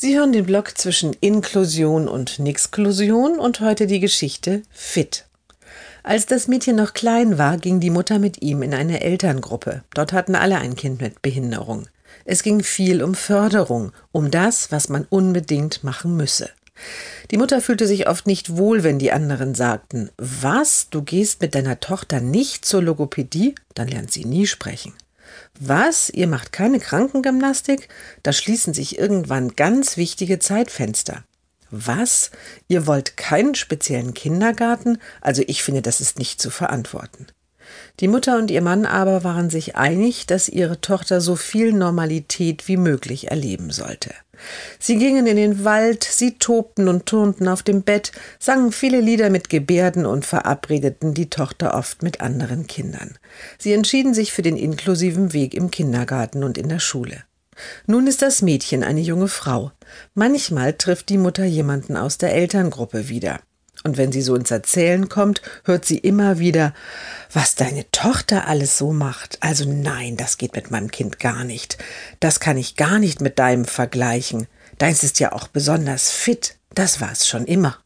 Sie hören den Blog zwischen Inklusion und Nixklusion und heute die Geschichte Fit. Als das Mädchen noch klein war, ging die Mutter mit ihm in eine Elterngruppe. Dort hatten alle ein Kind mit Behinderung. Es ging viel um Förderung, um das, was man unbedingt machen müsse. Die Mutter fühlte sich oft nicht wohl, wenn die anderen sagten, was, du gehst mit deiner Tochter nicht zur Logopädie, dann lernt sie nie sprechen. Was? Ihr macht keine Krankengymnastik? Da schließen sich irgendwann ganz wichtige Zeitfenster. Was? Ihr wollt keinen speziellen Kindergarten? Also ich finde, das ist nicht zu verantworten. Die Mutter und ihr Mann aber waren sich einig, dass ihre Tochter so viel Normalität wie möglich erleben sollte. Sie gingen in den Wald, sie tobten und turnten auf dem Bett, sangen viele Lieder mit Gebärden und verabredeten die Tochter oft mit anderen Kindern. Sie entschieden sich für den inklusiven Weg im Kindergarten und in der Schule. Nun ist das Mädchen eine junge Frau. Manchmal trifft die Mutter jemanden aus der Elterngruppe wieder. Und wenn sie so ins Erzählen kommt, hört sie immer wieder, was deine Tochter alles so macht. Also nein, das geht mit meinem Kind gar nicht. Das kann ich gar nicht mit deinem vergleichen. Deins ist ja auch besonders fit. Das war's schon immer.